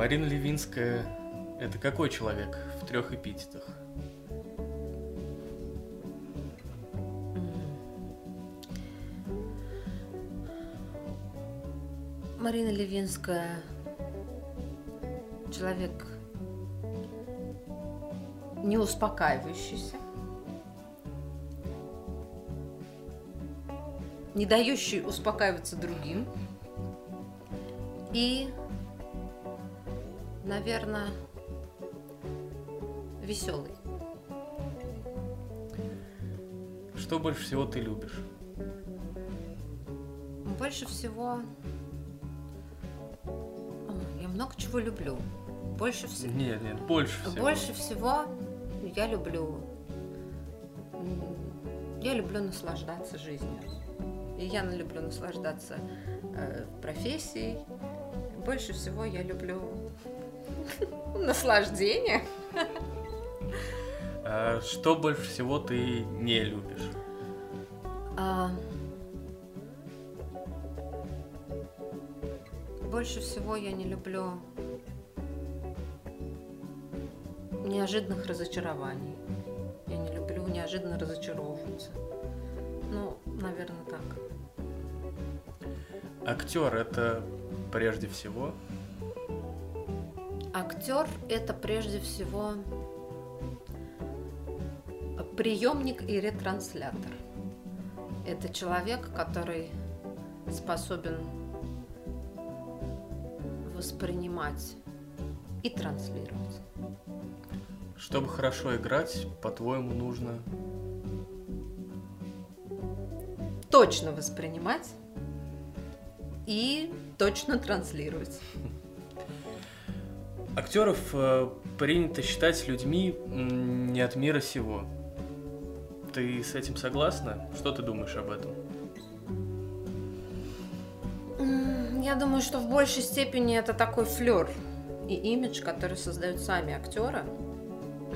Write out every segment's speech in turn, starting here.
Марина Левинская – это какой человек в трех эпитетах? Марина Левинская человек не успокаивающийся, не дающий успокаиваться другим и, наверное, веселый. Что больше всего ты любишь? Больше всего я много чего люблю. Больше всего. Нет, нет, больше всего. Больше всего я люблю. Я люблю наслаждаться жизнью. И я люблю наслаждаться э, профессией. Больше всего я люблю наслаждение. А что больше всего ты не любишь? А... Больше всего я не люблю неожиданных разочарований. Я не люблю неожиданно разочаровываться. Ну, наверное, так. Актер это прежде всего? Актер это прежде всего приемник и ретранслятор. Это человек, который способен воспринимать и транслировать. Чтобы хорошо играть, по-твоему, нужно точно воспринимать и точно транслировать. Актеров э, принято считать людьми не от мира сего. Ты с этим согласна? Что ты думаешь об этом? Я думаю, что в большей степени это такой флер и имидж, который создают сами актеры.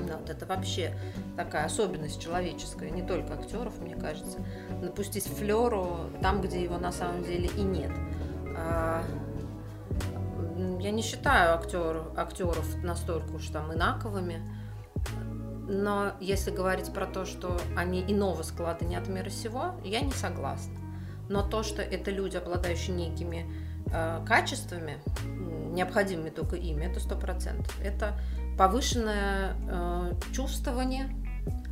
Да, вот это вообще такая особенность человеческая, не только актеров, мне кажется. Напустить флеру там, где его на самом деле и нет. Я не считаю актер, актеров настолько уж там инаковыми, но если говорить про то, что они иного склада не от мира сего, я не согласна. Но то, что это люди, обладающие некими э, качествами, необходимыми только ими, это сто процентов. Это повышенное э, чувствование,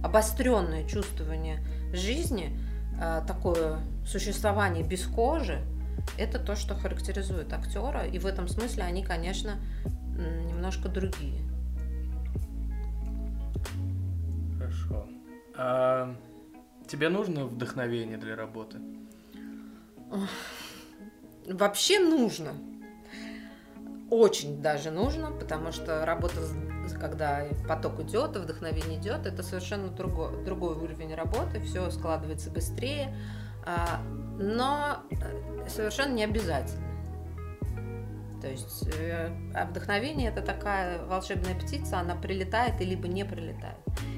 обостренное чувствование жизни, э, такое существование без кожи, это то, что характеризует актера, и в этом смысле они, конечно, немножко другие. Хорошо. А тебе нужно вдохновение для работы? Вообще нужно. Очень даже нужно, потому что работа, когда поток идет, вдохновение идет, это совершенно другой, другой уровень работы, все складывается быстрее, а, но э, совершенно не обязательно. То есть э, вдохновение это такая волшебная птица, она прилетает и либо не прилетает.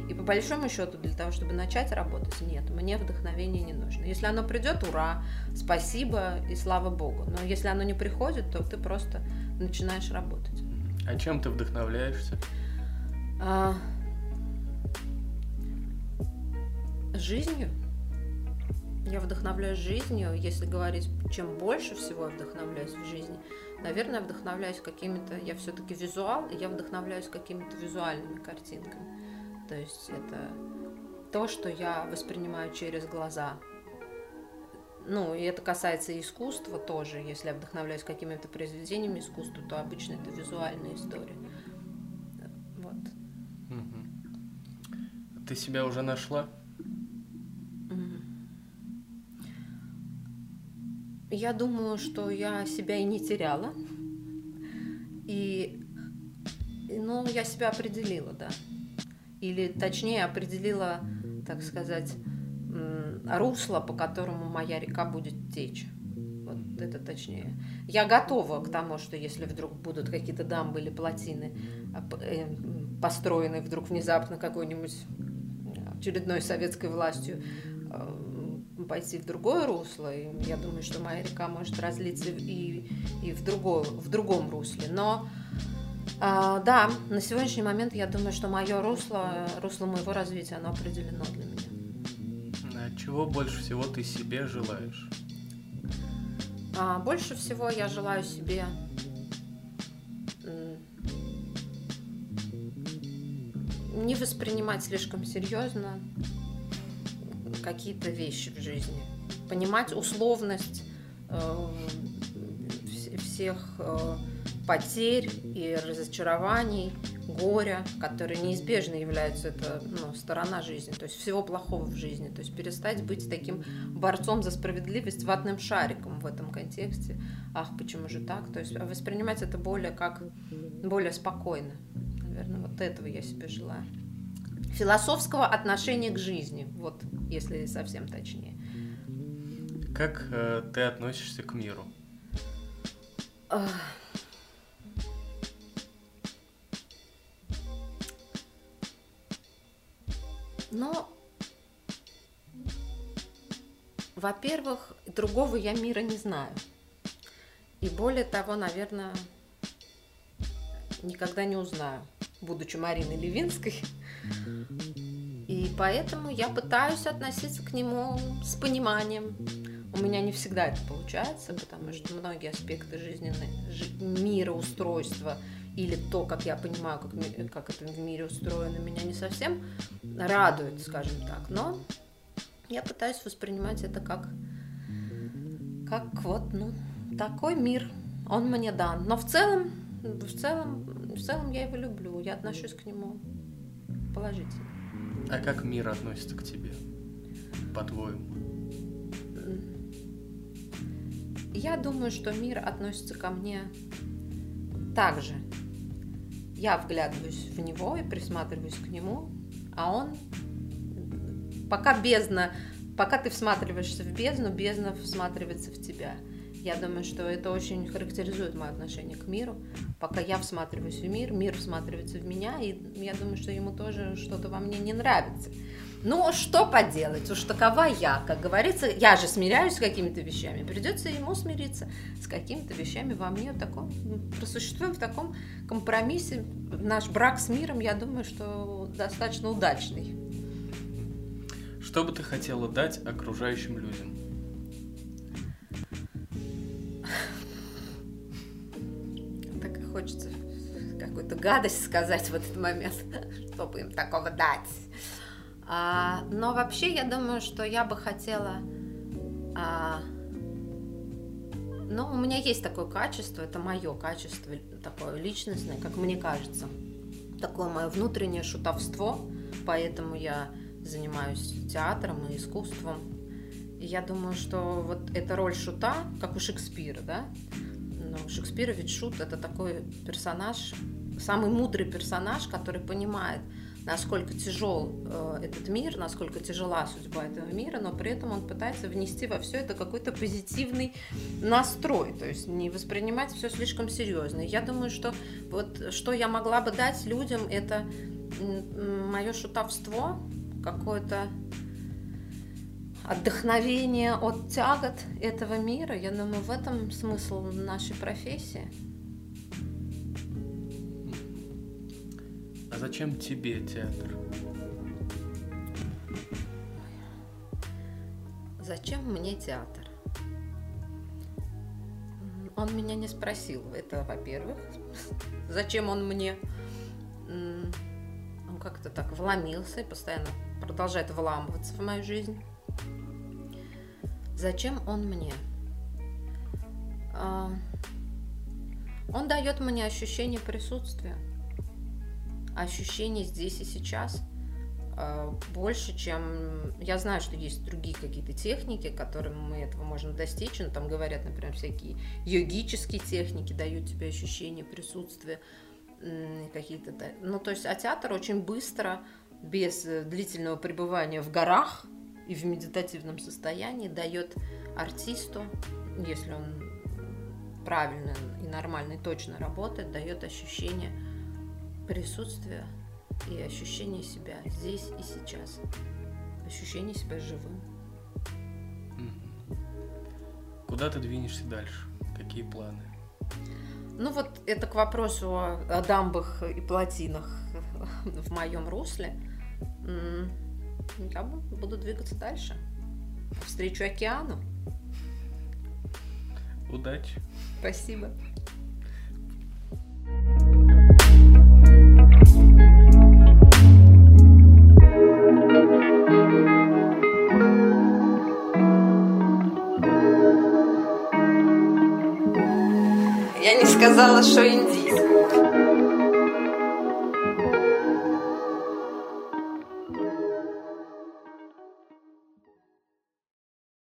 И по большому счету для того, чтобы начать работать, нет, мне вдохновение не нужно. Если оно придет, ура, спасибо и слава богу. Но если оно не приходит, то ты просто начинаешь работать. А чем ты вдохновляешься? А... Жизнью. Я вдохновляюсь жизнью. Если говорить, чем больше всего я вдохновляюсь в жизни, наверное, вдохновляюсь какими-то... Я все-таки визуал, и я вдохновляюсь какими-то визуальными картинками. То есть это то, что я воспринимаю через глаза. Ну, и это касается искусства тоже. Если я вдохновляюсь какими-то произведениями искусства, то обычно это визуальная история. Вот. Ты себя уже нашла? Я думаю, что я себя и не теряла. И, ну, я себя определила, да. Или, точнее, определила, так сказать, русло, по которому моя река будет течь. Вот это точнее. Я готова к тому, что если вдруг будут какие-то дамбы или плотины а, э, построены вдруг внезапно какой-нибудь очередной советской властью, а, пойти в другое русло, и я думаю, что моя река может разлиться и, и в, другое, в другом русле. Но А, да, на сегодняшний момент я думаю, что мое русло, русло моего развития, оно определено для меня. А чего больше всего ты себе желаешь? А, больше всего я желаю себе не воспринимать слишком серьезно какие-то вещи в жизни. Понимать условность э, всех э, потерь и разочарований, горя, которые неизбежно являются, это ну, сторона жизни, то есть всего плохого в жизни. То есть перестать быть таким борцом за справедливость ватным шариком в этом контексте. Ах, почему же так? То есть воспринимать это более как более спокойно. Наверное, вот этого я себе желаю. Философского отношения к жизни, вот если совсем точнее. Как э, ты относишься к миру? Но, во-первых, другого я мира не знаю. И более того, наверное, никогда не узнаю, будучи Мариной Левинской. И поэтому я пытаюсь относиться к нему с пониманием. У меня не всегда это получается, потому что многие аспекты жизненной мира, устройства или то, как я понимаю, как, как это в мире устроено, меня не совсем радует, скажем так. Но я пытаюсь воспринимать это как, как вот, ну, такой мир. Он мне дан. Но в целом, в целом, в целом я его люблю. Я отношусь к нему положительно. А как мир относится к тебе, по-твоему? Я думаю, что мир относится ко мне так же. Я вглядываюсь в него и присматриваюсь к нему, а он пока бездна, пока ты всматриваешься в бездну, бездна всматривается в тебя. Я думаю, что это очень характеризует мое отношение к миру. Пока я всматриваюсь в мир, мир всматривается в меня, и я думаю, что ему тоже что-то во мне не нравится. Ну, что поделать, уж такова я, как говорится, я же смиряюсь с какими-то вещами, придется ему смириться с какими-то вещами во мне, таком, просуществуем в таком компромиссе. Наш брак с миром, я думаю, что достаточно удачный. Что бы ты хотела дать окружающим людям? Хочется какую-то гадость сказать в этот момент, чтобы им такого дать. А, но вообще я думаю, что я бы хотела... А, ну, у меня есть такое качество, это мое качество, такое личностное, как мне кажется. Такое мое внутреннее шутовство, поэтому я занимаюсь театром и искусством. Я думаю, что вот эта роль шута, как у Шекспира, да, ну, Шекспира ведь шут это такой персонаж, самый мудрый персонаж, который понимает, насколько тяжел э, этот мир, насколько тяжела судьба этого мира, но при этом он пытается внести во все это какой-то позитивный настрой, то есть не воспринимать все слишком серьезно. Я думаю, что вот что я могла бы дать людям, это мое шутовство, какое-то отдохновение от тягот этого мира. Я думаю, в этом смысл нашей профессии. А зачем тебе театр? Зачем мне театр? Он меня не спросил. Это, во-первых. Зачем он мне? Он как-то так вломился и постоянно продолжает вламываться в мою жизнь. Зачем он мне? А, он дает мне ощущение присутствия ощущение здесь и сейчас э, больше, чем... Я знаю, что есть другие какие-то техники, которыми мы этого можем достичь. Ну, там говорят, например, всякие йогические техники дают тебе ощущение присутствия какие-то... Ну, то есть, а театр очень быстро, без э, длительного пребывания в горах и в медитативном состоянии, дает артисту, если он правильно и нормально и точно работает, дает ощущение присутствие и ощущение себя здесь и сейчас. Ощущение себя живым. Куда ты двинешься дальше? Какие планы? Ну вот это к вопросу о дамбах и плотинах в моем русле. Я буду двигаться дальше. Встречу океану. Удачи. Спасибо. Я не сказала, что индийский.